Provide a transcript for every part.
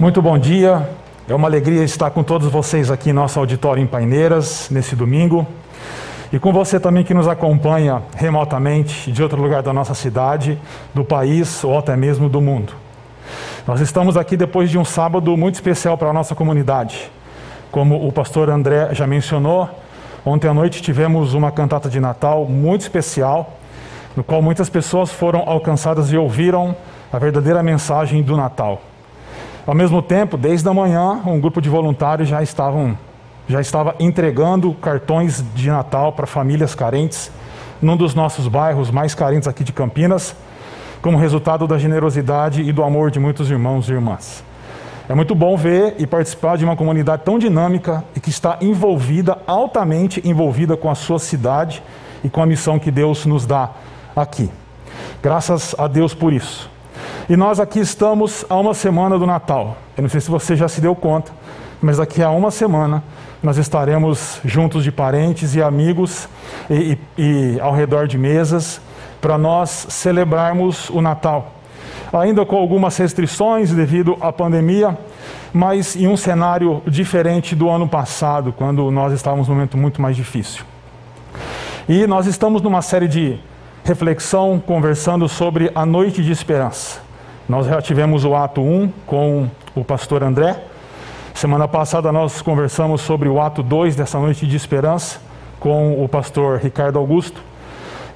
Muito bom dia. É uma alegria estar com todos vocês aqui em nosso auditório em Paineiras, nesse domingo. E com você também que nos acompanha remotamente de outro lugar da nossa cidade, do país ou até mesmo do mundo. Nós estamos aqui depois de um sábado muito especial para a nossa comunidade. Como o pastor André já mencionou, ontem à noite tivemos uma cantata de Natal muito especial, no qual muitas pessoas foram alcançadas e ouviram a verdadeira mensagem do Natal. Ao mesmo tempo, desde a manhã, um grupo de voluntários já estavam já estava entregando cartões de Natal para famílias carentes num dos nossos bairros mais carentes aqui de Campinas, como resultado da generosidade e do amor de muitos irmãos e irmãs. É muito bom ver e participar de uma comunidade tão dinâmica e que está envolvida, altamente envolvida com a sua cidade e com a missão que Deus nos dá aqui. Graças a Deus por isso. E nós aqui estamos a uma semana do Natal. Eu não sei se você já se deu conta, mas daqui a uma semana nós estaremos juntos de parentes e amigos e, e, e ao redor de mesas para nós celebrarmos o Natal. Ainda com algumas restrições devido à pandemia, mas em um cenário diferente do ano passado, quando nós estávamos num momento muito mais difícil. E nós estamos numa série de reflexão conversando sobre a noite de esperança. Nós já tivemos o ato 1 com o pastor André. Semana passada nós conversamos sobre o ato 2 dessa noite de esperança com o pastor Ricardo Augusto.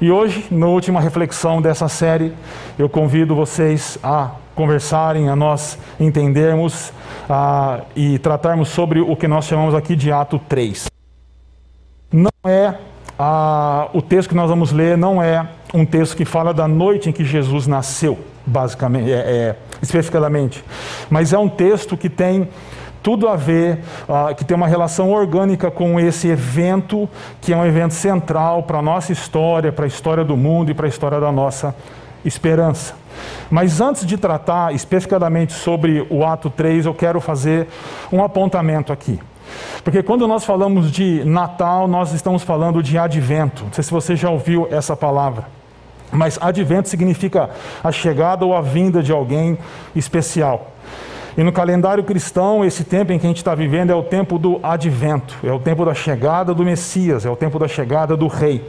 E hoje, na última reflexão dessa série, eu convido vocês a conversarem, a nós entendermos a, e tratarmos sobre o que nós chamamos aqui de ato 3. Não é a, o texto que nós vamos ler não é um texto que fala da noite em que Jesus nasceu, basicamente, é, é, especificamente, mas é um texto que tem tudo a ver, uh, que tem uma relação orgânica com esse evento, que é um evento central para a nossa história, para a história do mundo e para a história da nossa esperança. Mas antes de tratar especificamente sobre o ato 3, eu quero fazer um apontamento aqui. Porque quando nós falamos de Natal, nós estamos falando de advento. Não sei se você já ouviu essa palavra. Mas advento significa a chegada ou a vinda de alguém especial. E no calendário cristão, esse tempo em que a gente está vivendo é o tempo do advento, é o tempo da chegada do Messias, é o tempo da chegada do Rei.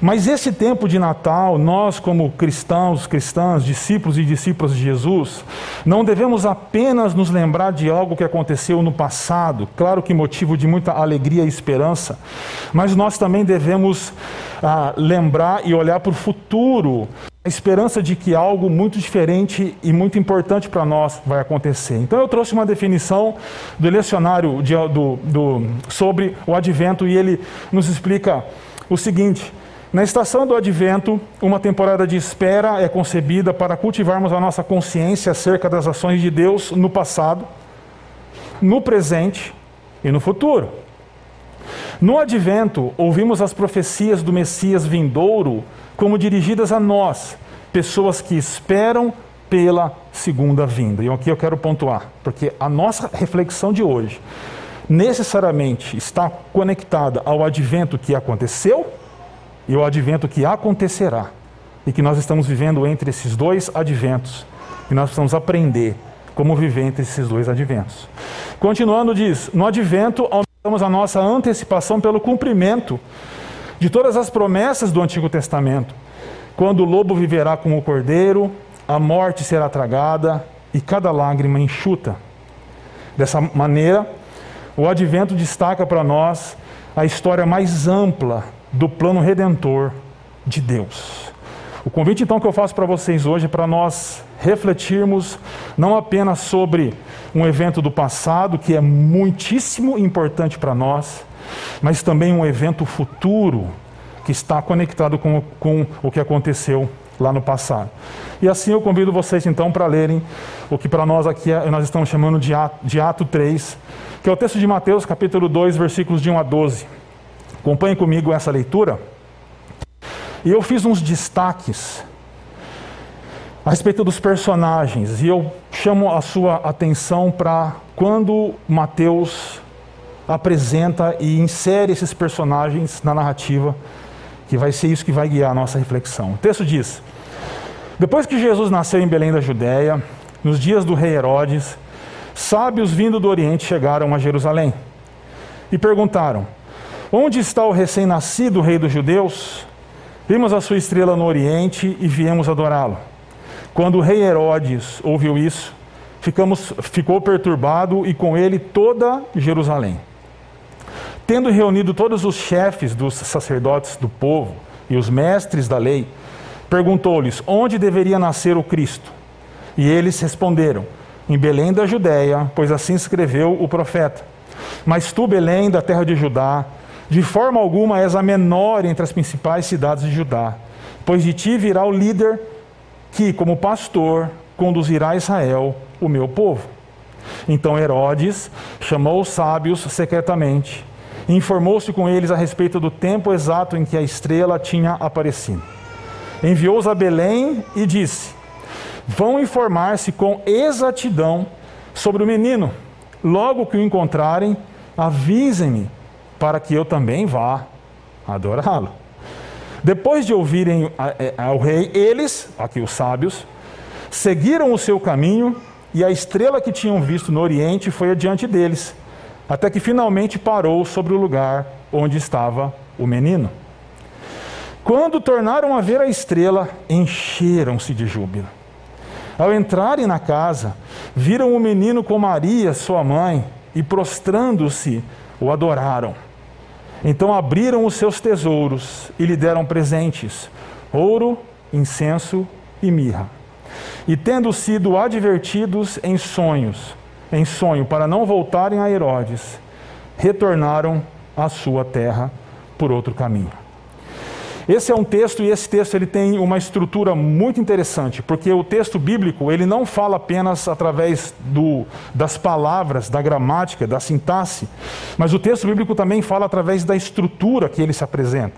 Mas esse tempo de Natal, nós, como cristãos, cristãs, discípulos e discípulas de Jesus, não devemos apenas nos lembrar de algo que aconteceu no passado, claro que motivo de muita alegria e esperança, mas nós também devemos ah, lembrar e olhar para o futuro, a esperança de que algo muito diferente e muito importante para nós vai acontecer. Então eu trouxe uma definição do lecionário de, do, do, sobre o advento e ele nos explica o seguinte. Na estação do advento, uma temporada de espera é concebida para cultivarmos a nossa consciência acerca das ações de Deus no passado, no presente e no futuro. No advento, ouvimos as profecias do Messias vindouro como dirigidas a nós, pessoas que esperam pela segunda vinda. E aqui eu quero pontuar, porque a nossa reflexão de hoje necessariamente está conectada ao advento que aconteceu e o advento que acontecerá. E que nós estamos vivendo entre esses dois adventos. E nós precisamos aprender como viver entre esses dois adventos. Continuando, diz: no advento, aumentamos a nossa antecipação pelo cumprimento de todas as promessas do Antigo Testamento. Quando o lobo viverá como o cordeiro, a morte será tragada e cada lágrima enxuta. Dessa maneira, o advento destaca para nós a história mais ampla do plano redentor de Deus. O convite então que eu faço para vocês hoje é para nós refletirmos não apenas sobre um evento do passado que é muitíssimo importante para nós, mas também um evento futuro que está conectado com, com o que aconteceu lá no passado. E assim eu convido vocês então para lerem o que para nós aqui é, nós estamos chamando de ato, de ato 3, que é o texto de Mateus capítulo 2, versículos de 1 a 12. Acompanhe comigo essa leitura. E eu fiz uns destaques a respeito dos personagens, e eu chamo a sua atenção para quando Mateus apresenta e insere esses personagens na narrativa, que vai ser isso que vai guiar a nossa reflexão. O texto diz: Depois que Jesus nasceu em Belém da Judéia, nos dias do rei Herodes, sábios vindo do Oriente chegaram a Jerusalém e perguntaram: Onde está o recém-nascido rei dos judeus? Vimos a sua estrela no Oriente e viemos adorá-lo. Quando o rei Herodes ouviu isso, ficamos, ficou perturbado e com ele toda Jerusalém. Tendo reunido todos os chefes dos sacerdotes do povo e os mestres da lei, perguntou-lhes onde deveria nascer o Cristo. E eles responderam: Em Belém da Judéia, pois assim escreveu o profeta. Mas tu, Belém, da terra de Judá, de forma alguma és a menor entre as principais cidades de Judá, pois de ti virá o líder que, como pastor, conduzirá a Israel, o meu povo. Então Herodes chamou os sábios secretamente e informou-se com eles a respeito do tempo exato em que a estrela tinha aparecido. Enviou-os a Belém e disse: Vão informar-se com exatidão sobre o menino. Logo que o encontrarem, avisem-me, para que eu também vá adorá-lo. Depois de ouvirem ao rei, eles, aqui os sábios, seguiram o seu caminho e a estrela que tinham visto no oriente foi adiante deles até que finalmente parou sobre o lugar onde estava o menino. Quando tornaram a ver a estrela, encheram-se de júbilo. Ao entrarem na casa, viram o menino com Maria, sua mãe, e prostrando-se, o adoraram. Então abriram os seus tesouros e lhe deram presentes: ouro, incenso e mirra. E tendo sido advertidos em sonhos, em sonho para não voltarem a Herodes, retornaram à sua terra por outro caminho. Esse é um texto e esse texto ele tem uma estrutura muito interessante, porque o texto bíblico ele não fala apenas através do, das palavras, da gramática, da sintaxe, mas o texto bíblico também fala através da estrutura que ele se apresenta.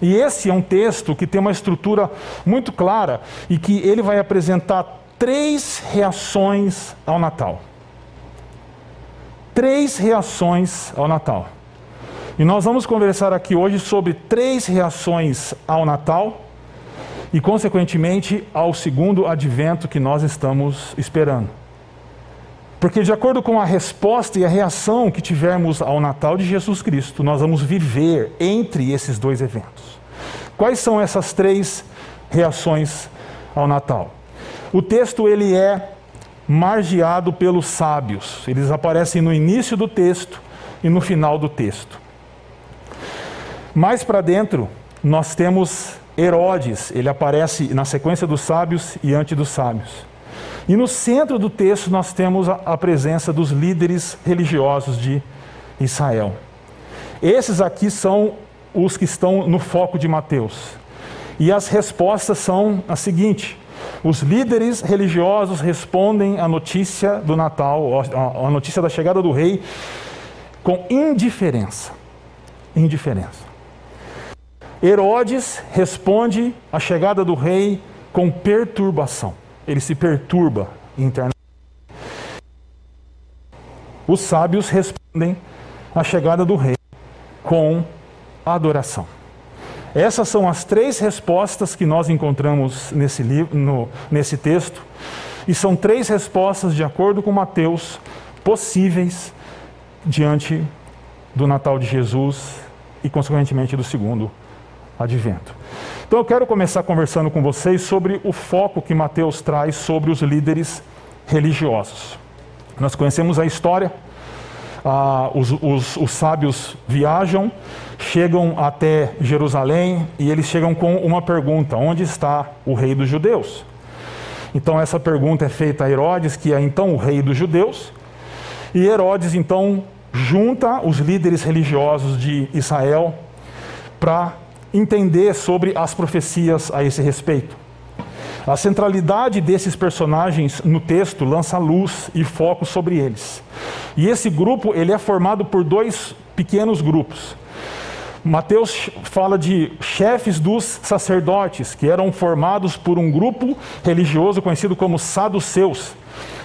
E esse é um texto que tem uma estrutura muito clara e que ele vai apresentar três reações ao Natal três reações ao Natal. E nós vamos conversar aqui hoje sobre três reações ao Natal e, consequentemente, ao segundo advento que nós estamos esperando. Porque, de acordo com a resposta e a reação que tivermos ao Natal de Jesus Cristo, nós vamos viver entre esses dois eventos. Quais são essas três reações ao Natal? O texto ele é margeado pelos sábios. Eles aparecem no início do texto e no final do texto. Mais para dentro, nós temos Herodes, ele aparece na sequência dos sábios e antes dos sábios. E no centro do texto nós temos a, presença dos líderes religiosos de Israel. Esses aqui são os que estão no foco de Mateus. E as respostas são a seguinte: os líderes religiosos respondem à notícia do Natal, à notícia da chegada do rei, com indiferença. Indiferença. Herodes responde à chegada do rei com perturbação. Ele se perturba internamente. Os sábios respondem à chegada do rei com adoração. Essas são as três respostas que nós encontramos nesse, livro, no, nesse texto, e são três respostas, de acordo com Mateus, possíveis diante do Natal de Jesus e, consequentemente, do segundo advento. Então, eu quero começar conversando com vocês sobre o foco que Mateus traz sobre os líderes religiosos. Nós conhecemos a história ah, os, os, os sábios viajam, chegam até Jerusalém e eles chegam com uma pergunta: onde está o rei dos judeus? Então, essa pergunta é feita a Herodes, que é então o rei dos judeus, e Herodes então junta os líderes religiosos de Israel para entender sobre as profecias a esse respeito. A centralidade desses personagens no texto lança luz e foco sobre eles. E esse grupo ele é formado por dois pequenos grupos. Mateus fala de chefes dos sacerdotes, que eram formados por um grupo religioso conhecido como saduceus.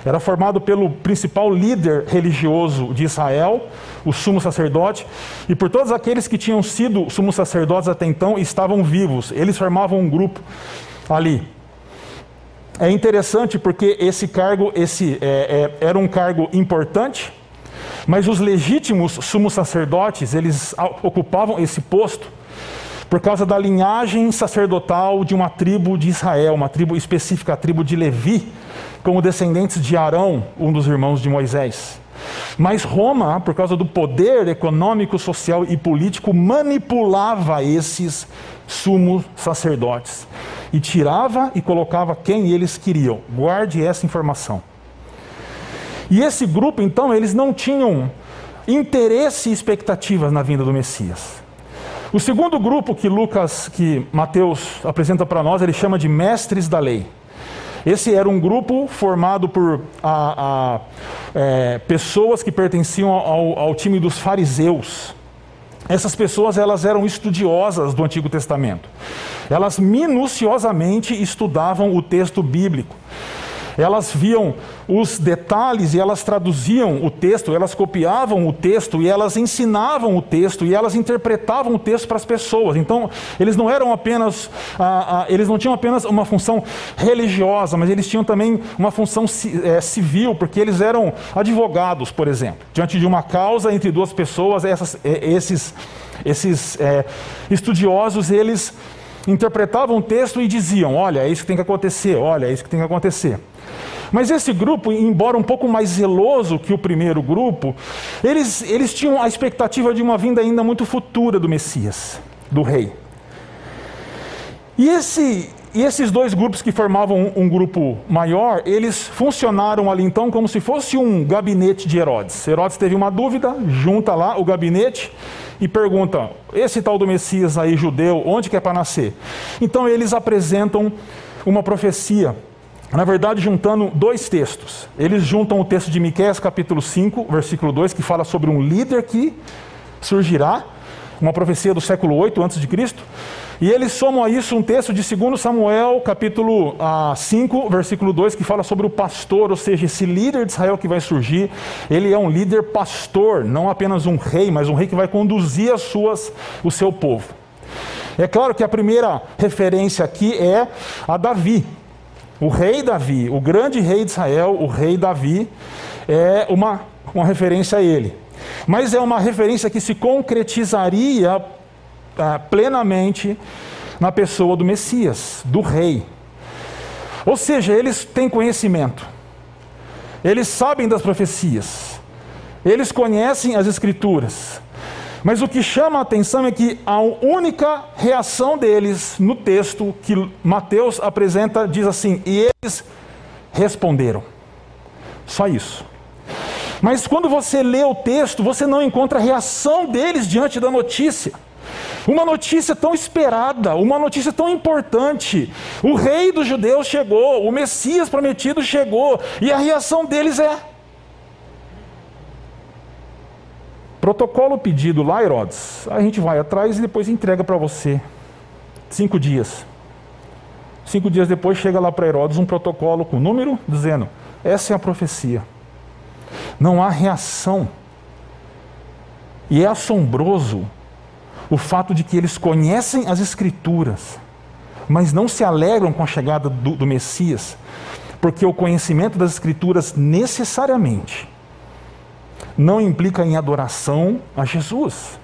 Era formado pelo principal líder religioso de Israel, o sumo sacerdote, e por todos aqueles que tinham sido sumos sacerdotes até então e estavam vivos. Eles formavam um grupo ali. é interessante porque esse cargo esse, é, é, era um cargo importante, mas os legítimos sumos sacerdotes, eles ocupavam esse posto por causa da linhagem sacerdotal de uma tribo de Israel, uma tribo específica, a tribo de Levi, como descendentes de Arão, um dos irmãos de Moisés. Mas Roma, por causa do poder econômico, social e político, manipulava esses sumos sacerdotes e tirava e colocava quem eles queriam. Guarde essa informação. E esse grupo, então, eles não tinham interesse e expectativas na vinda do Messias. O segundo grupo que Lucas, que Mateus apresenta para nós, ele chama de mestres da lei. Esse era um grupo formado por a, a, é, pessoas que pertenciam ao, ao time dos fariseus. Essas pessoas elas eram estudiosas do Antigo Testamento. Elas minuciosamente estudavam o texto bíblico elas viam os detalhes e elas traduziam o texto, elas copiavam o texto e elas ensinavam o texto e elas interpretavam o texto para as pessoas. Então, eles não eram apenas, ah, ah, eles não tinham apenas uma função religiosa, mas eles tinham também uma função é, civil, porque eles eram advogados, por exemplo. Diante de uma causa entre duas pessoas, essas, é, esses, esses é, estudiosos, eles interpretavam o texto e diziam: olha, é isso que tem que acontecer, olha, é isso que tem que acontecer. Mas esse grupo, embora um pouco mais zeloso que o primeiro grupo, eles, eles tinham a expectativa de uma vinda ainda muito futura do Messias, do rei. E, esse, e esses dois grupos que formavam um, um, grupo maior, eles funcionaram ali então como se fosse um gabinete de Herodes. Herodes teve uma dúvida, junta lá o gabinete e pergunta: esse tal do Messias aí judeu, onde que é para nascer? Então eles apresentam uma profecia na verdade, juntando dois textos. Eles juntam o texto de Miqueias, capítulo 5, versículo 2, que fala sobre um líder que surgirá, uma profecia do século 8 a.C., e eles somam a isso um texto de 2 Samuel, capítulo 5, ah, versículo 2, que fala sobre o pastor, ou seja, esse líder de Israel que vai surgir, ele é um líder pastor, não apenas um rei, mas um rei que vai conduzir as suas, o seu povo. É claro que a primeira referência aqui é a Davi, o rei Davi, o grande rei de Israel, o rei Davi, é uma, uma referência a ele. Mas é uma referência que se concretizaria plenamente na pessoa do Messias, do rei. Ou seja, eles têm conhecimento, eles sabem das profecias, eles conhecem as Escrituras, mas o que chama a atenção é que a única reação deles no texto que Mateus apresenta diz assim: e eles responderam. Só isso. Mas quando você lê o texto, você não encontra a reação deles diante da notícia. Uma notícia tão esperada, uma notícia tão importante. O rei dos judeus chegou, o Messias prometido chegou, e a reação deles é: Protocolo pedido lá, Herodes, a gente vai atrás e depois entrega para você. Cinco dias. Cinco dias depois chega lá para Herodes um protocolo com número dizendo: essa é a profecia. Não há reação. E é assombroso o fato de que eles conhecem as Escrituras, mas não se alegram com a chegada do, do Messias, porque o conhecimento das Escrituras necessariamente não implica em adoração a Jesus.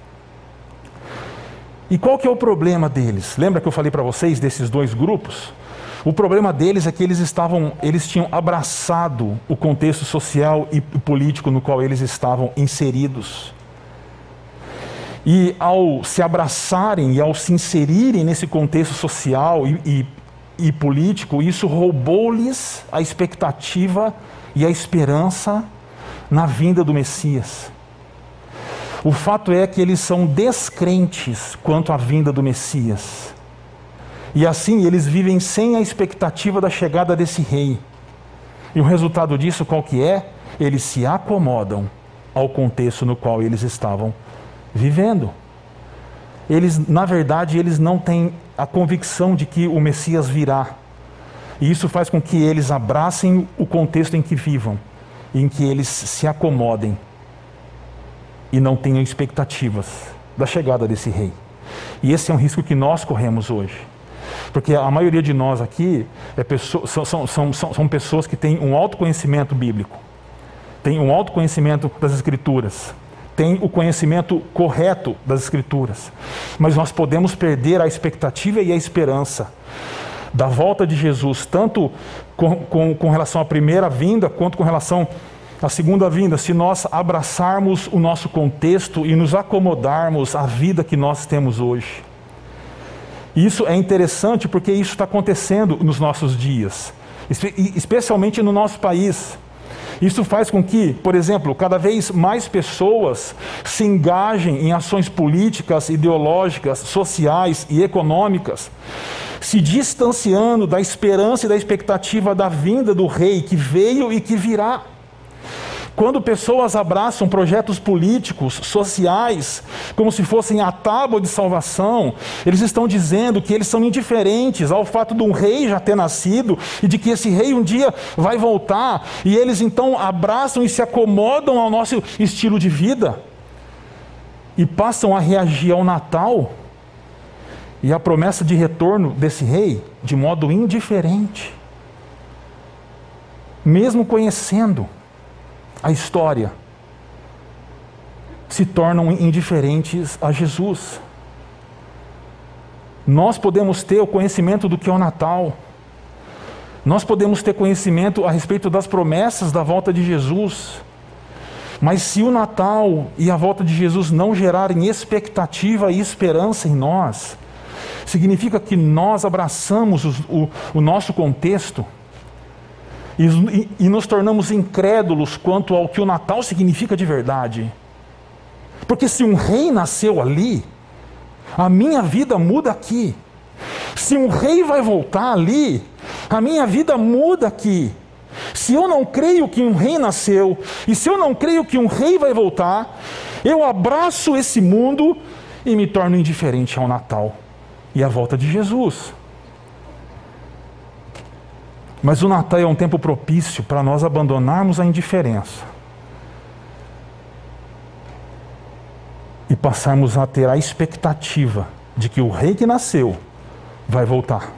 E qual que é o problema deles? Lembra que eu falei para vocês desses dois grupos? O problema deles é que eles estavam, eles tinham abraçado o contexto social e político no qual eles estavam inseridos. E ao se abraçarem e ao se inserirem nesse contexto social e, e, e político, isso roubou-lhes a expectativa e a esperança na vinda do Messias. O fato é que eles são descrentes quanto à vinda do Messias. E assim eles vivem sem a expectativa da chegada desse rei. E o resultado disso qual que é? Eles se acomodam ao contexto no qual eles estavam vivendo. Eles, na verdade, eles não têm a convicção de que o Messias virá. E isso faz com que eles abracem o contexto em que vivam em que eles se acomodem e não tenham expectativas da chegada desse rei. E esse é um risco que nós corremos hoje. Porque a maioria de nós aqui é pessoa, são, são, são, são pessoas que têm um autoconhecimento bíblico, têm um autoconhecimento das Escrituras, têm o conhecimento correto das Escrituras. Mas nós podemos perder a expectativa e a esperança da volta de Jesus, tanto com, com, com relação à primeira vinda, quanto com relação à segunda vinda, se nós abraçarmos o nosso contexto e nos acomodarmos à vida que nós temos hoje. Isso é interessante porque isso está acontecendo nos nossos dias, especialmente no nosso país. Isso faz com que, por exemplo, cada vez mais pessoas se engajem em ações políticas, ideológicas, sociais e econômicas, se distanciando da esperança e da expectativa da vinda do rei que veio e que virá. Quando pessoas abraçam projetos políticos, sociais, como se fossem a tábua de salvação, eles estão dizendo que eles são indiferentes ao fato de um rei já ter nascido e de que esse rei um dia vai voltar, e eles então abraçam e se acomodam ao nosso estilo de vida e passam a reagir ao Natal e à promessa de retorno desse rei de modo indiferente, mesmo conhecendo a história, se tornam indiferentes a Jesus. Nós podemos ter o conhecimento do que é o Natal, nós podemos ter conhecimento a respeito das promessas da volta de Jesus, mas se o Natal e a volta de Jesus não gerarem expectativa e esperança em nós, significa que nós abraçamos o, o, o nosso contexto e, e nos tornamos incrédulos quanto ao que o Natal significa de verdade. Porque se um rei nasceu ali, a minha vida muda aqui. Se um rei vai voltar ali, a minha vida muda aqui. Se eu não creio que um rei nasceu, e se eu não creio que um rei vai voltar, eu abraço esse mundo e me torno indiferente ao Natal e à volta de Jesus. Mas o Natal é um tempo propício para nós abandonarmos a indiferença e passarmos a ter a expectativa de que o rei que nasceu vai voltar.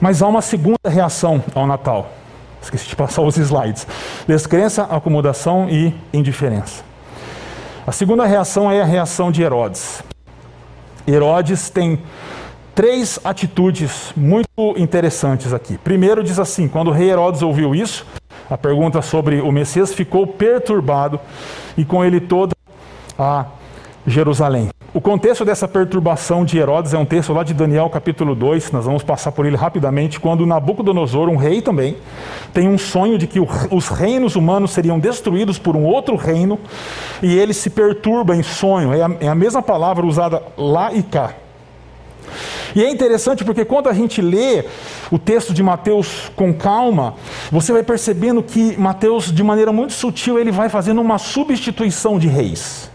Mas há uma segunda reação ao Natal. Esqueci de passar os slides. Descrença, acomodação e indiferença. A segunda reação é a reação de Herodes. Herodes tem três atitudes muito interessantes aqui. Primeiro diz assim: quando o rei Herodes ouviu isso, a pergunta sobre o Messias ficou perturbado e com ele toda a Jerusalém. O contexto dessa perturbação de Herodes é um texto lá de Daniel capítulo 2, nós vamos passar por ele rapidamente, quando Nabucodonosor, um rei também, tem um sonho de que os reinos humanos seriam destruídos por um outro reino, e ele se perturba em sonho, é a, é a mesma palavra usada lá e cá. E é interessante porque quando a gente lê o texto de Mateus com calma, você vai percebendo que Mateus, de maneira muito sutil, ele vai fazendo uma substituição de reis.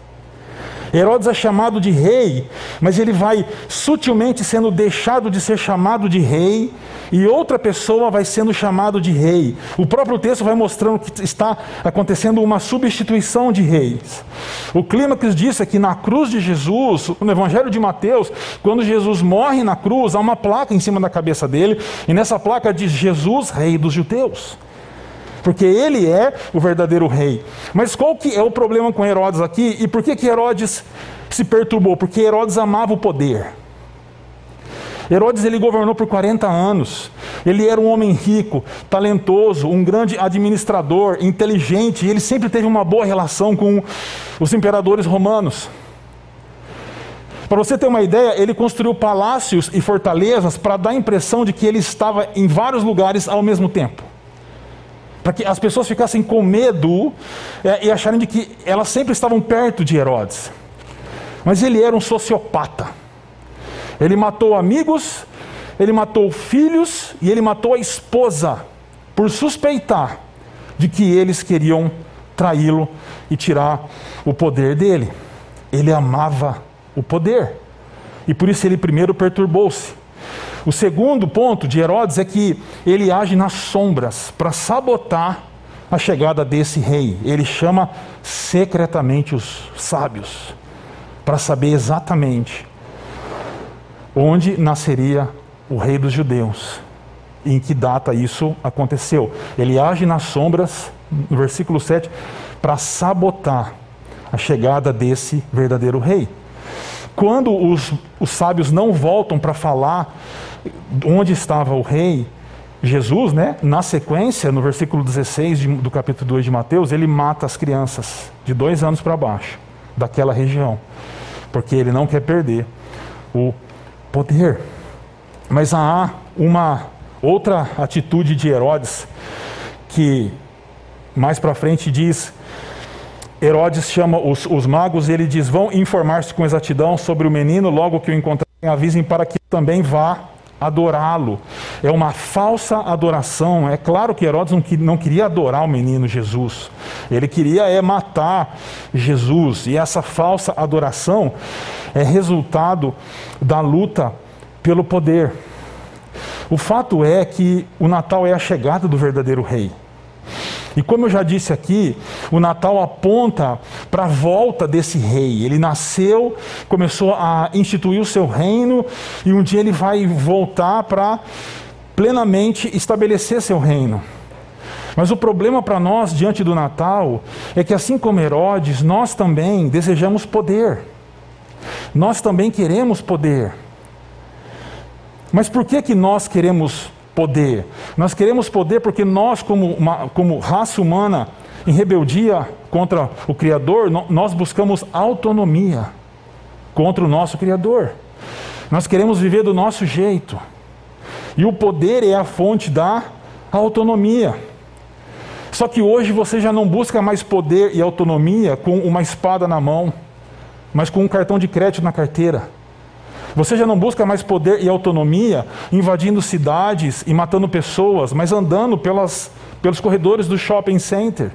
Herodes é chamado de rei, mas ele vai sutilmente sendo deixado de ser chamado de rei, e outra pessoa vai sendo chamado de rei. O próprio texto vai mostrando que está acontecendo uma substituição de reis. O clímax disso é que na cruz de Jesus, no Evangelho de Mateus, quando Jesus morre na cruz, há uma placa em cima da cabeça dele, e nessa placa diz Jesus, rei dos judeus porque ele é o verdadeiro rei. Mas qual que é o problema com Herodes aqui e por que, que Herodes se perturbou? Porque Herodes amava o poder. Herodes ele governou por 40 anos. Ele era um homem rico, talentoso, um grande administrador, inteligente, e ele sempre teve uma boa relação com os imperadores romanos. Para você ter uma ideia, ele construiu palácios e fortalezas para dar a impressão de que ele estava em vários lugares ao mesmo tempo para que as pessoas ficassem com medo é, e acharem de que elas sempre estavam perto de Herodes. Mas ele era um sociopata. Ele matou amigos, ele matou filhos e ele matou a esposa por suspeitar de que eles queriam traí-lo e tirar o poder dele. Ele amava o poder. E por isso ele primeiro perturbou-se. O segundo ponto de Herodes é que ele age nas sombras para sabotar a chegada desse rei. Ele chama secretamente os sábios para saber exatamente onde nasceria o rei dos judeus. Em que data isso aconteceu? Ele age nas sombras, no versículo 7, para sabotar a chegada desse verdadeiro rei. Quando os, os sábios não voltam para falar onde estava o rei, Jesus, né, na sequência, no versículo 16 de, do capítulo 2 de Mateus, ele mata as crianças de dois anos para baixo daquela região, porque ele não quer perder o poder. Mas há uma outra atitude de Herodes que mais para frente diz Herodes chama os, os magos e ele diz: Vão informar-se com exatidão sobre o menino, logo que o encontrarem, avisem para que também vá adorá-lo. É uma falsa adoração. É claro que Herodes não, queria adorar o menino Jesus. Ele queria é matar Jesus. E essa falsa adoração é resultado da luta pelo poder. O fato é que o Natal é a chegada do verdadeiro rei. E como eu já disse aqui, o Natal aponta para a volta desse rei. Ele nasceu, começou a instituir o seu reino, e um dia ele vai voltar para plenamente estabelecer seu reino. Mas o problema para nós diante do Natal é que, assim como Herodes, nós também desejamos poder. Nós também queremos poder. Mas por que, que nós queremos poder. Nós queremos poder porque nós, como, uma, como raça humana, em rebeldia contra o Criador, nós buscamos autonomia contra o nosso Criador. Nós queremos viver do nosso jeito. E o poder é a fonte da autonomia. Só que hoje você já não busca mais poder e autonomia com uma espada na mão, mas com um cartão de crédito na carteira. Você já não busca mais poder e autonomia invadindo cidades e matando pessoas, mas andando pelas, pelos corredores do shopping center.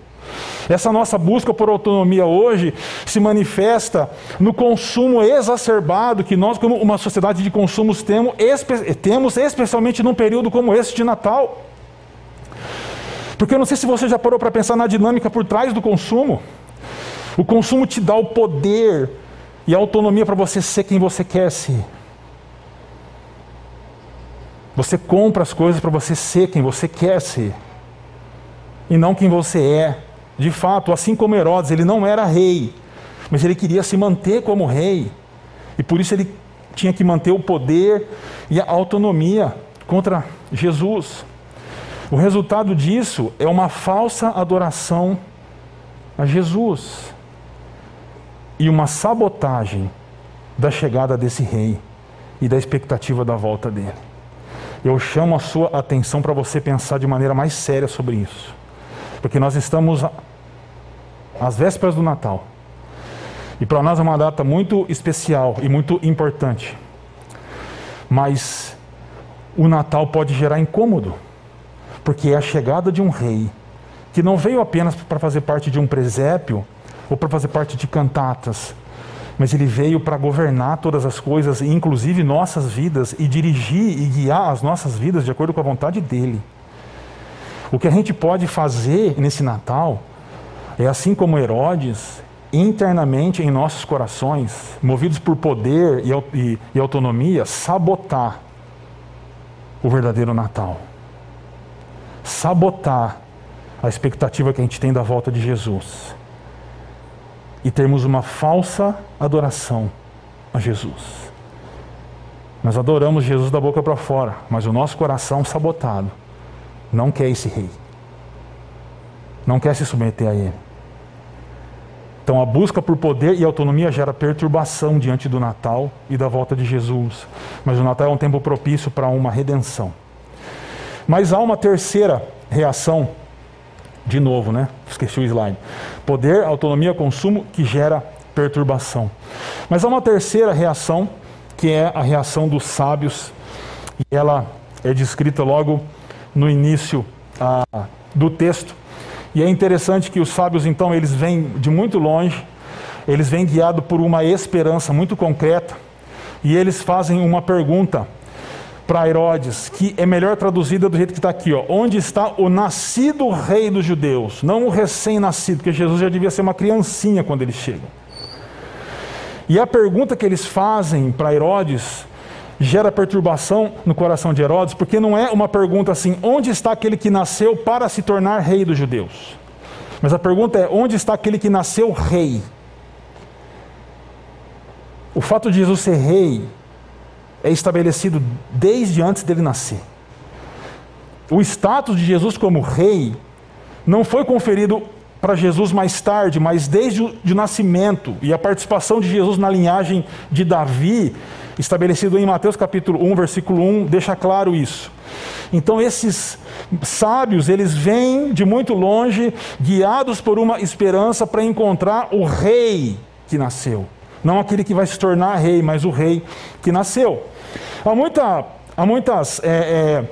Essa nossa busca por autonomia hoje se manifesta no consumo exacerbado que nós, como uma sociedade de consumos, temos, espe temos especialmente num período como esse de Natal. Porque eu não sei se você já parou para pensar na dinâmica por trás do consumo. O consumo te dá o poder e autonomia para você ser quem você quer ser. Você compra as coisas para você ser quem você quer ser e não quem você é. De fato, assim como Herodes, ele não era rei, mas ele queria se manter como rei e por isso ele tinha que manter o poder e a autonomia contra Jesus. O resultado disso é uma falsa adoração a Jesus e uma sabotagem da chegada desse rei e da expectativa da volta dele. Eu chamo a sua atenção para você pensar de maneira mais séria sobre isso. Porque nós estamos às vésperas do Natal. E para nós é uma data muito especial e muito importante. Mas o Natal pode gerar incômodo, porque é a chegada de um rei que não veio apenas para fazer parte de um presépio ou para fazer parte de cantatas, mas ele veio para governar todas as coisas, inclusive nossas vidas, e dirigir e guiar as nossas vidas de acordo com a vontade dele. O que a gente pode fazer nesse Natal é assim como Herodes, internamente em nossos corações, movidos por poder e, e, e autonomia, sabotar o verdadeiro Natal. Sabotar a expectativa que a gente tem da volta de Jesus e termos uma falsa adoração a Jesus. Nós adoramos Jesus da boca para fora, mas o nosso coração sabotado não quer esse rei. Não quer se submeter a ele. Então a busca por poder e autonomia gera perturbação diante do Natal e da volta de Jesus. Mas o Natal é um tempo propício para uma redenção. Mas há uma terceira reação de novo, né? Esqueci o slide. Poder, autonomia, consumo que gera perturbação. Mas há uma terceira reação, que é a reação dos sábios, e ela é descrita logo no início ah, do texto. E é interessante que os sábios, então, eles vêm de muito longe, eles vêm guiados por uma esperança muito concreta, e eles fazem uma pergunta para Herodes, que é melhor traduzida do jeito que está aqui, ó. Onde está o nascido rei dos judeus? Não o recém-nascido, porque Jesus já devia ser uma criancinha quando ele chega. E a pergunta que eles fazem para Herodes gera perturbação no coração de Herodes, porque não é uma pergunta assim: onde está aquele que nasceu para se tornar rei dos judeus? Mas a pergunta é: onde está aquele que nasceu rei? O fato de Jesus ser rei é estabelecido desde antes dele nascer. O status de Jesus como rei não foi conferido para Jesus mais tarde, mas desde o de nascimento e a participação de Jesus na linhagem de Davi, estabelecido em Mateus capítulo 1, versículo 1, deixa claro isso. Então esses sábios, eles vêm de muito longe, guiados por uma esperança para encontrar o rei que nasceu. Não aquele que vai se tornar rei, mas o rei que nasceu. Há, muita, há muitas é, é,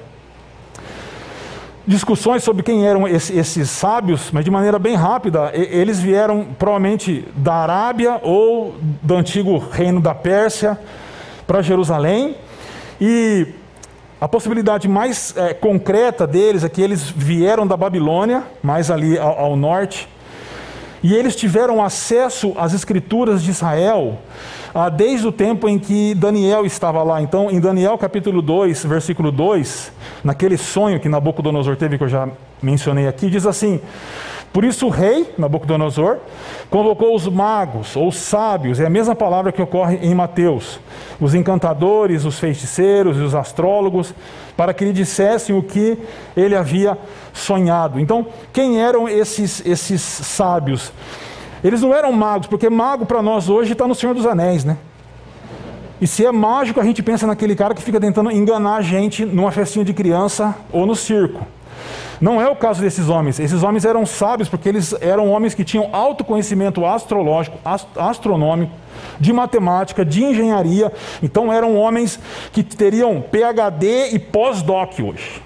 discussões sobre quem eram esses, esses sábios, mas de maneira bem rápida, eles vieram provavelmente da Arábia ou do antigo reino da Pérsia para Jerusalém. E a possibilidade mais é, concreta deles é que eles vieram da Babilônia, mais ali ao, ao norte, e eles tiveram acesso às escrituras de Israel ah, desde o tempo em que Daniel estava lá. Então, em Daniel capítulo 2, versículo 2, naquele sonho que Nabucodonosor teve, que eu já mencionei aqui, diz assim: Por isso o rei, Nabucodonosor, convocou os magos, ou os sábios, é a mesma palavra que ocorre em Mateus, os encantadores, os feiticeiros e os astrólogos, para que lhe dissessem o que ele havia sonhado. Então, quem eram esses, esses sábios? Eles não eram magos, porque mago para nós hoje está no Senhor dos Anéis, né? E se é mágico, a gente pensa naquele cara que fica tentando enganar a gente numa festinha de criança ou no circo. Não é o caso desses homens. Esses homens eram sábios porque eles eram homens que tinham alto conhecimento astrológico, ast astronômico, de matemática, de engenharia. Então eram homens que teriam PhD e pós-doc hoje.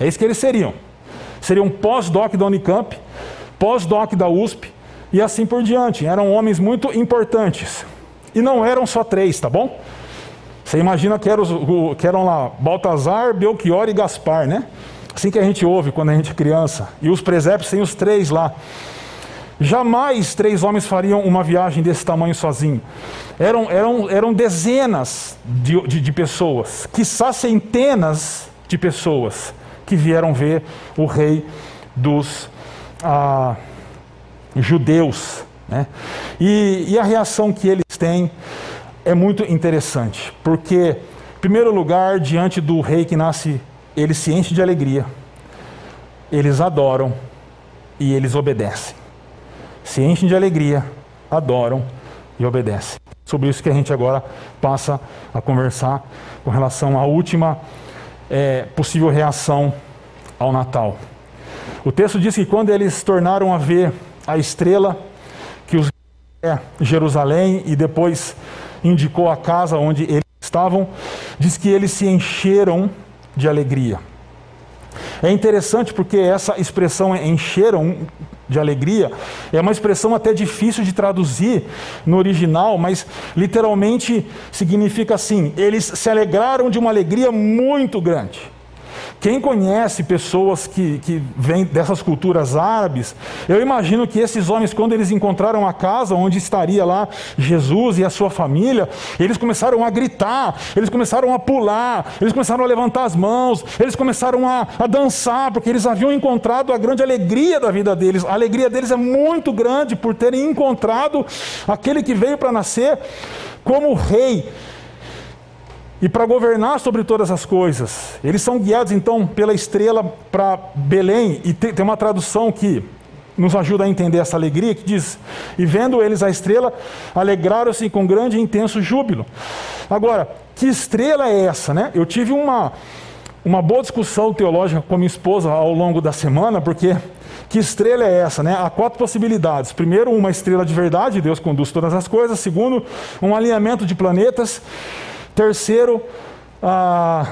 É isso que eles seriam. Seriam pós-doc da Unicamp, pós-doc da USP, e assim por diante. Eram homens muito importantes. E não eram só três, tá bom? Você imagina que eram, que eram lá Baltazar, Belchior e Gaspar, né? Assim que a gente ouve quando a gente é criança. E os presépios têm os três lá. Jamais três homens fariam uma viagem desse tamanho sozinho. Eram, eram, eram dezenas de, de, de pessoas, quiçá centenas de pessoas que vieram ver o rei dos. Ah, judeus. Né? E, e a reação que eles têm é muito interessante, porque, em primeiro lugar, diante do rei que nasce, eles se enchem de alegria, eles adoram e eles obedecem. Se enchem de alegria, adoram e obedecem. Sobre isso que a gente agora passa a conversar com relação à última é, possível reação ao Natal. O texto diz que quando eles tornaram a ver a estrela que os é Jerusalém e depois indicou a casa onde eles estavam, diz que eles se encheram de alegria. É interessante porque essa expressão encheram de alegria é uma expressão até difícil de traduzir no original, mas literalmente significa assim: eles se alegraram de uma alegria muito grande. Quem conhece pessoas que, que vêm dessas culturas árabes, eu imagino que esses homens, quando eles encontraram a casa onde estaria lá Jesus e a sua família, eles começaram a gritar, eles começaram a pular, eles começaram a levantar as mãos, eles começaram a, a dançar, porque eles haviam encontrado a grande alegria da vida deles. A alegria deles é muito grande por terem encontrado aquele que veio para nascer como rei e para governar sobre todas as coisas. Eles são guiados então pela estrela para Belém, e tem uma tradução que nos ajuda a entender essa alegria, que diz: E vendo eles a estrela, alegraram-se com grande e intenso júbilo. Agora, que estrela é essa, né? Eu tive uma, uma boa discussão teológica com minha esposa ao longo da semana, porque que estrela é essa? Né? Há quatro possibilidades. Primeiro, uma estrela de verdade, Deus conduz todas as coisas. Segundo, um alinhamento de planetas. Terceiro, ah,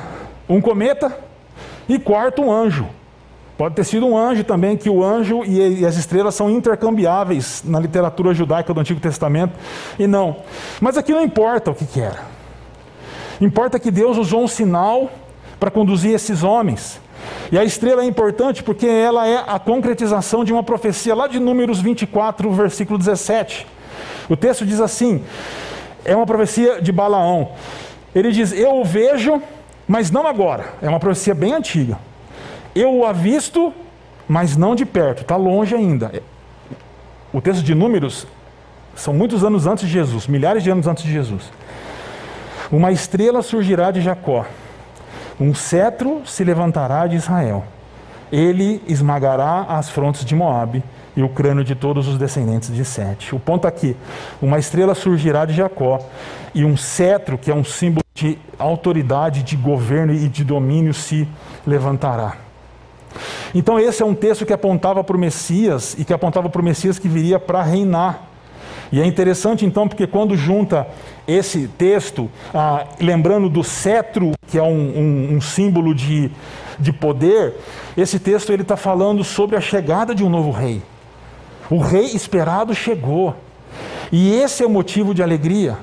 um cometa. E quarto, um anjo. Pode ter sido um anjo também, que o anjo e as estrelas são intercambiáveis na literatura judaica do Antigo Testamento. E não. Mas aqui não importa o que, que era. Importa que Deus usou um sinal para conduzir esses homens. E a estrela é importante porque ela é a concretização de uma profecia lá de Números 24, versículo 17. O texto diz assim: é uma profecia de Balaão. Ele diz: Eu o vejo, mas não agora. É uma profecia bem antiga. Eu o avisto, mas não de perto, está longe ainda. O texto de Números são muitos anos antes de Jesus, milhares de anos antes de Jesus. Uma estrela surgirá de Jacó, um cetro se levantará de Israel. Ele esmagará as frontes de Moabe e o crânio de todos os descendentes de Sete. O ponto aqui: uma estrela surgirá de Jacó e um cetro, que é um símbolo de autoridade, de governo e de domínio, se levantará. Então, esse é um texto que apontava para o Messias e que apontava para o Messias que viria para reinar. E é interessante então, porque quando junta esse texto, ah, lembrando do cetro, que é um, um, um símbolo de, de poder, esse texto ele está falando sobre a chegada de um novo rei. O rei esperado chegou. E esse é o motivo de alegria.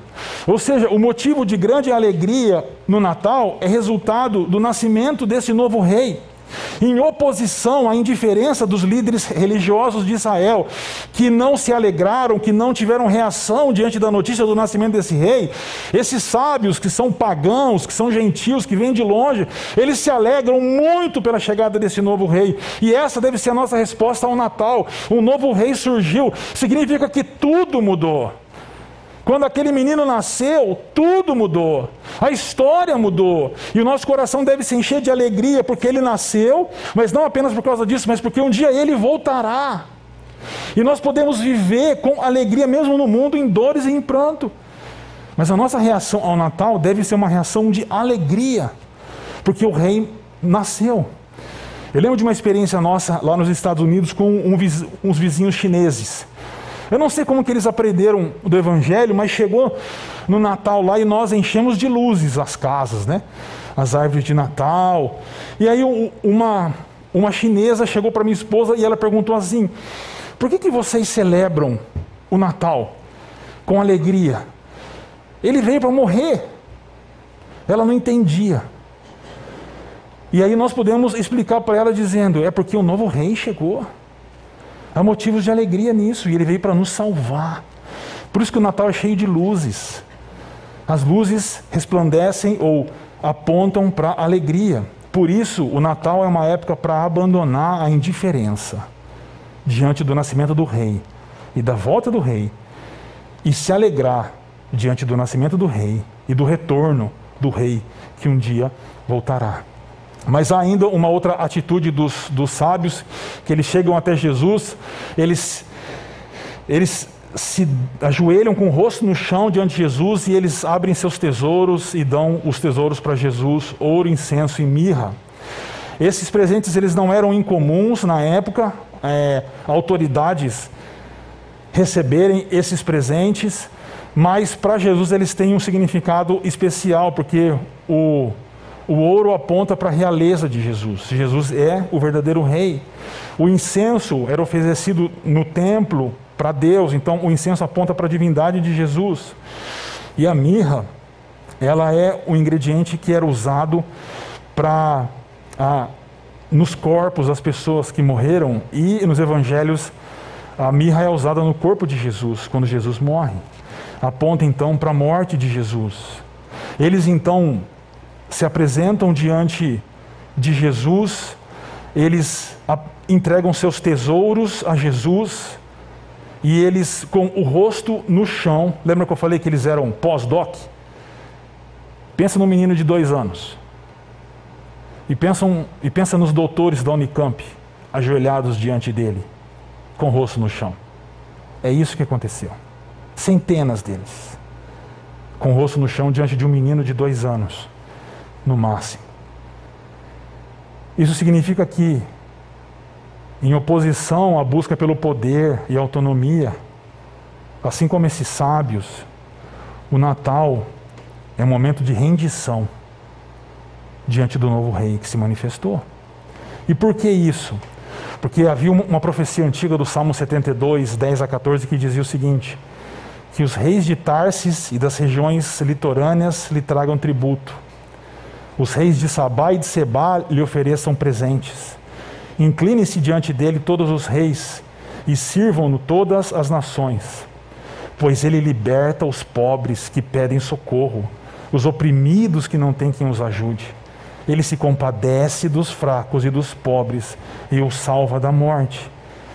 Ou seja, o motivo de grande alegria no Natal é resultado do nascimento desse novo rei em oposição à indiferença dos líderes religiosos de Israel, que não se alegraram, que não tiveram reação diante da notícia do nascimento desse rei, esses sábios que são pagãos, que são gentios, que vêm de longe, eles se alegram muito pela chegada desse novo rei. E essa deve ser a nossa resposta ao Natal. Um novo rei surgiu, significa que tudo mudou. Quando aquele menino nasceu, tudo mudou. A história mudou. E o nosso coração deve se encher de alegria porque ele nasceu, mas não apenas por causa disso, mas porque um dia ele voltará. E nós podemos viver com alegria mesmo no mundo em dores e em pranto. Mas a nossa reação ao Natal deve ser uma reação de alegria, porque o rei nasceu. Eu lembro de uma experiência nossa lá nos Estados Unidos com um, uns vizinhos chineses. Eu não sei como que eles aprenderam do Evangelho, mas chegou no Natal lá e nós enchemos de luzes as casas, né? As árvores de Natal. E aí uma, uma chinesa chegou para minha esposa e ela perguntou assim: por que, que vocês celebram o Natal com alegria? Ele veio para morrer. Ela não entendia. E aí nós podemos explicar para ela dizendo: é porque o novo rei chegou. Há motivos de alegria nisso e ele veio para nos salvar. Por isso que o Natal é cheio de luzes. As luzes resplandecem ou apontam para a alegria. Por isso, o Natal é uma época para abandonar a indiferença diante do nascimento do rei e da volta do rei e se alegrar diante do nascimento do rei e do retorno do rei que um dia voltará. Mas há ainda uma outra atitude dos, dos sábios, que eles chegam até Jesus, eles, eles se ajoelham com o rosto no chão diante de Jesus e eles abrem seus tesouros e dão os tesouros para Jesus, ouro, incenso e mirra. Esses presentes eles não eram incomuns na época, é, autoridades receberem esses presentes, mas para Jesus eles têm um significado especial, porque o o ouro aponta para a realeza de Jesus. Jesus é o verdadeiro rei. O incenso era oferecido no templo para Deus, então o incenso aponta para a divindade de Jesus. E a mirra, ela é o ingrediente que era usado para nos corpos das pessoas que morreram e nos evangelhos a mirra é usada no corpo de Jesus quando Jesus morre. Aponta então para a morte de Jesus. Eles então se apresentam diante de Jesus, eles entregam seus tesouros a Jesus e eles, com o rosto no chão, lembra que eu falei que eles eram pós-doc? Pensa num menino de dois anos. E, pensam, e pensa nos doutores da Unicamp, ajoelhados diante dele, com o rosto no chão. É isso que aconteceu. Centenas deles, com o rosto no chão diante de um menino de dois anos no máximo. Isso significa que, em oposição à busca pelo poder e autonomia, assim como esses sábios, o Natal é um momento de rendição diante do novo rei que se manifestou. E por que isso? Porque havia uma profecia antiga do Salmo 72, 10 a 14, que dizia o seguinte: que os reis de Tarsis e das regiões litorâneas lhe tragam tributo os reis de Sabá e de Sebá lhe ofereçam presentes. Incline-se diante dele todos os reis e sirvam-no todas as nações, pois ele liberta os pobres que pedem socorro, os oprimidos que não têm quem os ajude. Ele se compadece dos fracos e dos pobres e os salva da morte.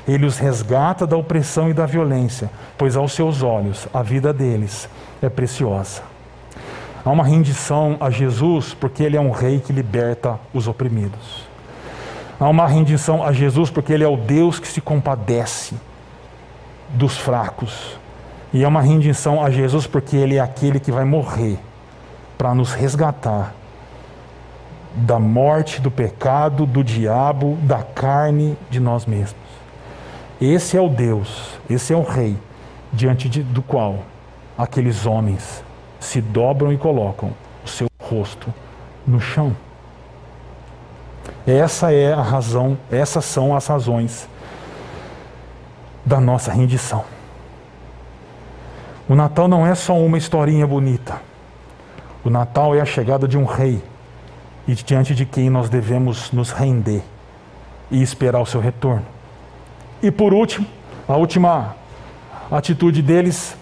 Ele os resgata da opressão e da violência, pois aos seus olhos a vida deles é preciosa. Há uma rendição a Jesus porque ele é um rei que liberta os oprimidos. Há uma rendição a Jesus porque ele é o Deus que se compadece dos fracos. E é uma rendição a Jesus porque ele é aquele que vai morrer para nos resgatar da morte, do pecado, do diabo, da carne, de nós mesmos. Esse é o Deus, esse é o Rei, diante de, do qual aqueles homens se dobram e colocam o seu rosto no chão. Essa é a razão, essas são as razões da nossa rendição. O Natal não é só uma historinha bonita. O Natal é a chegada de um rei e diante de quem nós devemos nos render e esperar o seu retorno. E por último, a última atitude deles,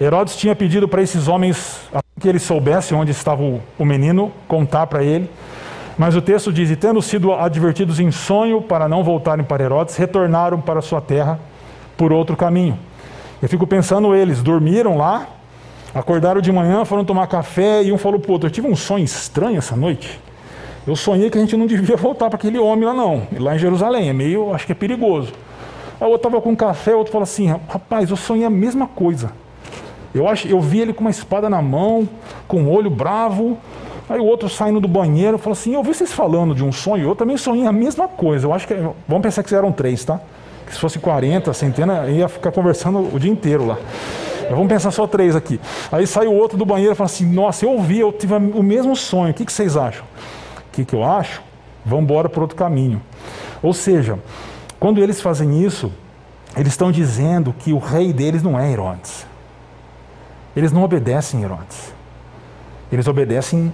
Herodes tinha pedido para esses homens que eles soubessem onde estava o menino, contar para ele. Mas o texto diz: E tendo sido advertidos em sonho para não voltarem para Herodes, retornaram para sua terra por outro caminho. Eu fico pensando eles, dormiram lá, acordaram de manhã, foram tomar café e um falou para o outro: Eu tive um sonho estranho essa noite. Eu sonhei que a gente não devia voltar para aquele homem lá, não, lá em Jerusalém. É meio, acho que é perigoso. Aí eu estava com café, o outro falou assim: rapaz, eu sonhei a mesma coisa. Eu, acho, eu vi ele com uma espada na mão, com um olho bravo. Aí o outro saindo do banheiro falou assim: Eu vi vocês falando de um sonho, eu também sonhei a mesma coisa. Eu acho que. Vamos pensar que eram três, tá? Que se fosse 40, centena, ia ficar conversando o dia inteiro lá. Mas vamos pensar só três aqui. Aí sai o outro do banheiro e fala assim: Nossa, eu ouvi, eu tive o mesmo sonho. O que, que vocês acham? que, que eu acho? Vamos embora por outro caminho. Ou seja, quando eles fazem isso, eles estão dizendo que o rei deles não é Herodes. Eles não obedecem Herodes. Eles obedecem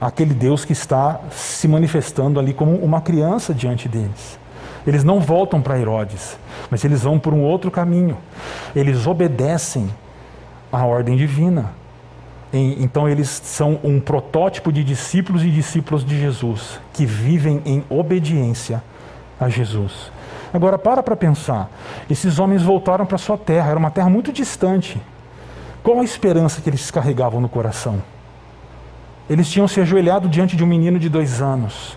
aquele Deus que está se manifestando ali como uma criança diante deles. Eles não voltam para Herodes, mas eles vão por um outro caminho. Eles obedecem à ordem divina então, eles são um protótipo de discípulos e discípulos de Jesus, que vivem em obediência a Jesus. Agora, para para pensar. Esses homens voltaram para sua terra, era uma terra muito distante. Qual a esperança que eles carregavam no coração? Eles tinham se ajoelhado diante de um menino de dois anos,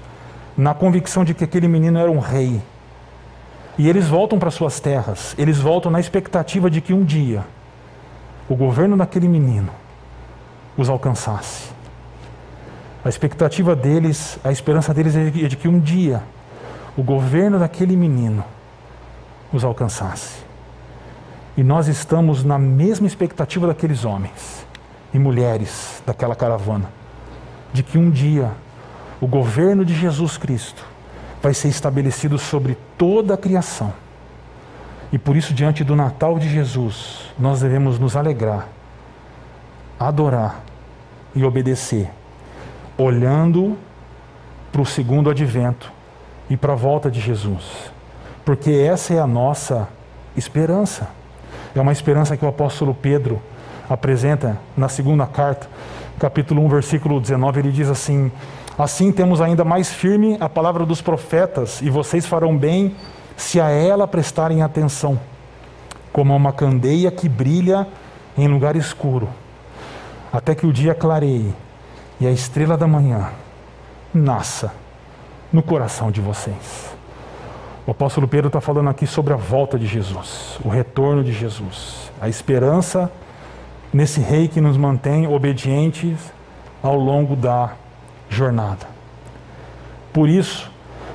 na convicção de que aquele menino era um rei. E eles voltam para suas terras, eles voltam na expectativa de que um dia o governo daquele menino os alcançasse. A expectativa deles, a esperança deles é de que um dia o governo daquele menino os alcançasse. E nós estamos na mesma expectativa daqueles homens e mulheres daquela caravana, de que um dia o governo de Jesus Cristo vai ser estabelecido sobre toda a criação. E por isso, diante do Natal de Jesus, nós devemos nos alegrar, adorar e obedecer, olhando para o segundo advento e para a volta de Jesus. Porque essa é a nossa esperança. É uma esperança que o apóstolo Pedro apresenta na segunda carta, capítulo 1, versículo 19, ele diz assim: Assim temos ainda mais firme a palavra dos profetas, e vocês farão bem se a ela prestarem atenção, como a uma candeia que brilha em lugar escuro até que o dia clareie e a estrela da manhã nasça no coração de vocês. O apóstolo Pedro está falando aqui sobre a volta de Jesus, o retorno de Jesus, a esperança nesse rei que nos mantém obedientes ao longo da jornada. Por isso,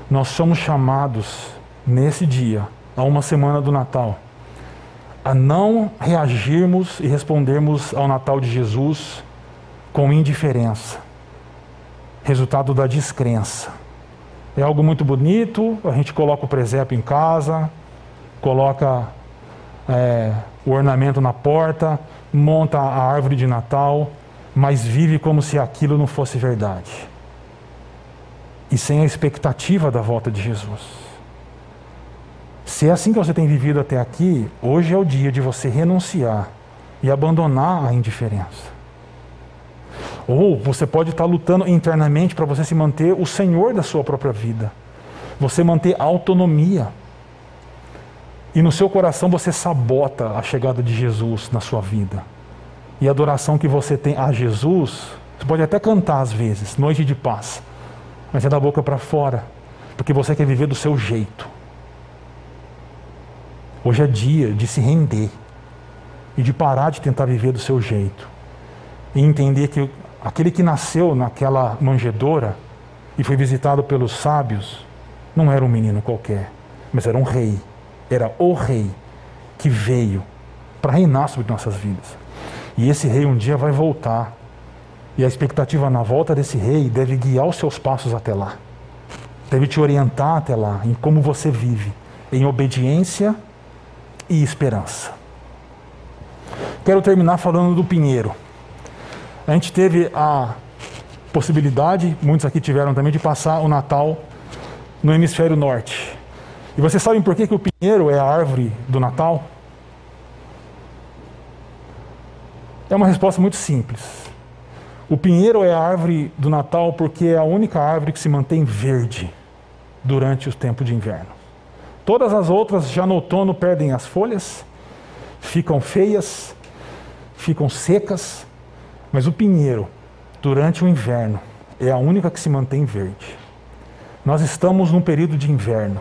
nós somos chamados nesse dia, a uma semana do Natal, a não reagirmos e respondermos ao Natal de Jesus com indiferença, resultado da descrença. É algo muito bonito, a gente coloca o presépio em casa, coloca é, o ornamento na porta, monta a árvore de Natal, mas vive como se aquilo não fosse verdade. E sem a expectativa da volta de Jesus. Se é assim que você tem vivido até aqui, hoje é o dia de você renunciar e abandonar a indiferença. Ou você pode estar lutando internamente para você se manter o senhor da sua própria vida. Você manter autonomia. E no seu coração você sabota a chegada de Jesus na sua vida. E a adoração que você tem a Jesus, você pode até cantar às vezes, noite de paz, mas é da boca para fora, porque você quer viver do seu jeito. Hoje é dia de se render e de parar de tentar viver do seu jeito e entender que aquele que nasceu naquela manjedoura e foi visitado pelos sábios não era um menino qualquer, mas era um rei. Era o rei que veio para reinar sobre nossas vidas. E esse rei um dia vai voltar. E a expectativa na volta desse rei deve guiar os seus passos até lá. Deve te orientar até lá, em como você vive, em obediência e esperança. Quero terminar falando do pinheiro. A gente teve a possibilidade, muitos aqui tiveram também, de passar o Natal no hemisfério norte. E vocês sabem por que, que o pinheiro é a árvore do Natal? É uma resposta muito simples. O pinheiro é a árvore do Natal porque é a única árvore que se mantém verde durante o tempo de inverno. Todas as outras já no outono perdem as folhas, ficam feias, ficam secas, mas o pinheiro, durante o inverno, é a única que se mantém verde. Nós estamos num período de inverno,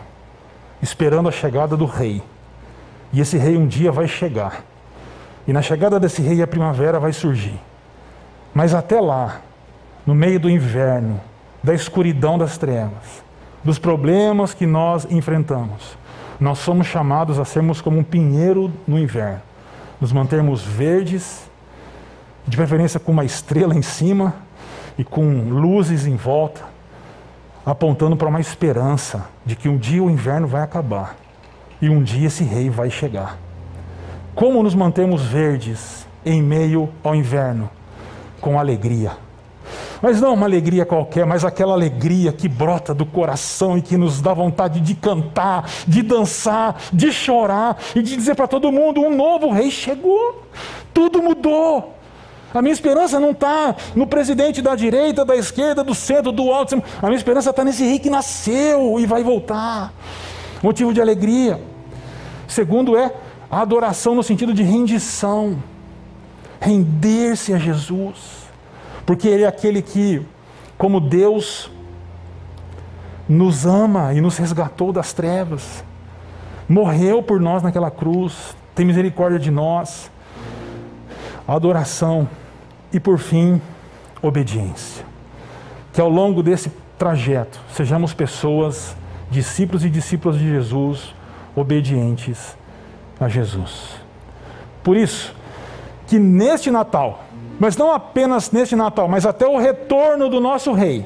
esperando a chegada do rei. E esse rei um dia vai chegar. E na chegada desse rei a primavera vai surgir. Mas até lá, no meio do inverno, da escuridão das trevas, dos problemas que nós enfrentamos, nós somos chamados a sermos como um pinheiro no inverno, nos mantermos verdes, de preferência com uma estrela em cima e com luzes em volta, apontando para uma esperança de que um dia o inverno vai acabar e um dia esse rei vai chegar. Como nos mantemos verdes em meio ao inverno? Com alegria. Mas não uma alegria qualquer, mas aquela alegria que brota do coração e que nos dá vontade de cantar, de dançar, de chorar e de dizer para todo mundo: um novo rei chegou, tudo mudou. A minha esperança não está no presidente da direita, da esquerda, do centro, do alto. A minha esperança está nesse rei que nasceu e vai voltar. Motivo de alegria. Segundo é a adoração no sentido de rendição. Render-se a Jesus. Porque Ele é aquele que, como Deus, nos ama e nos resgatou das trevas. Morreu por nós naquela cruz. Tem misericórdia de nós. Adoração e por fim, obediência. Que ao longo desse trajeto sejamos pessoas, discípulos e discípulas de Jesus, obedientes a Jesus. Por isso, que neste Natal, mas não apenas neste Natal, mas até o retorno do nosso Rei,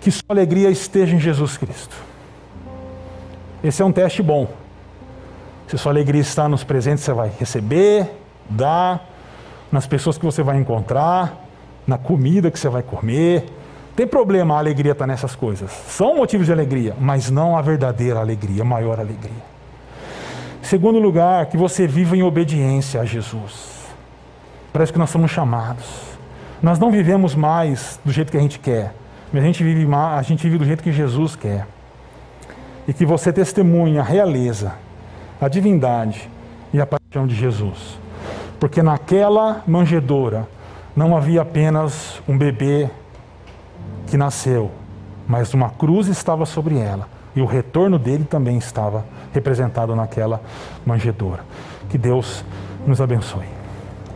que sua alegria esteja em Jesus Cristo. Esse é um teste bom. Se sua alegria está nos presentes, você vai receber, dar, nas pessoas que você vai encontrar, na comida que você vai comer. Tem problema a alegria estar tá nessas coisas. São motivos de alegria, mas não a verdadeira alegria, a maior alegria. Segundo lugar, que você viva em obediência a Jesus. Parece que nós somos chamados. Nós não vivemos mais do jeito que a gente quer, mas a gente vive, a gente vive do jeito que Jesus quer. E que você testemunhe a realeza, a divindade e a paixão de Jesus porque naquela manjedoura não havia apenas um bebê que nasceu, mas uma cruz estava sobre ela e o retorno dele também estava representado naquela manjedoura. Que Deus nos abençoe.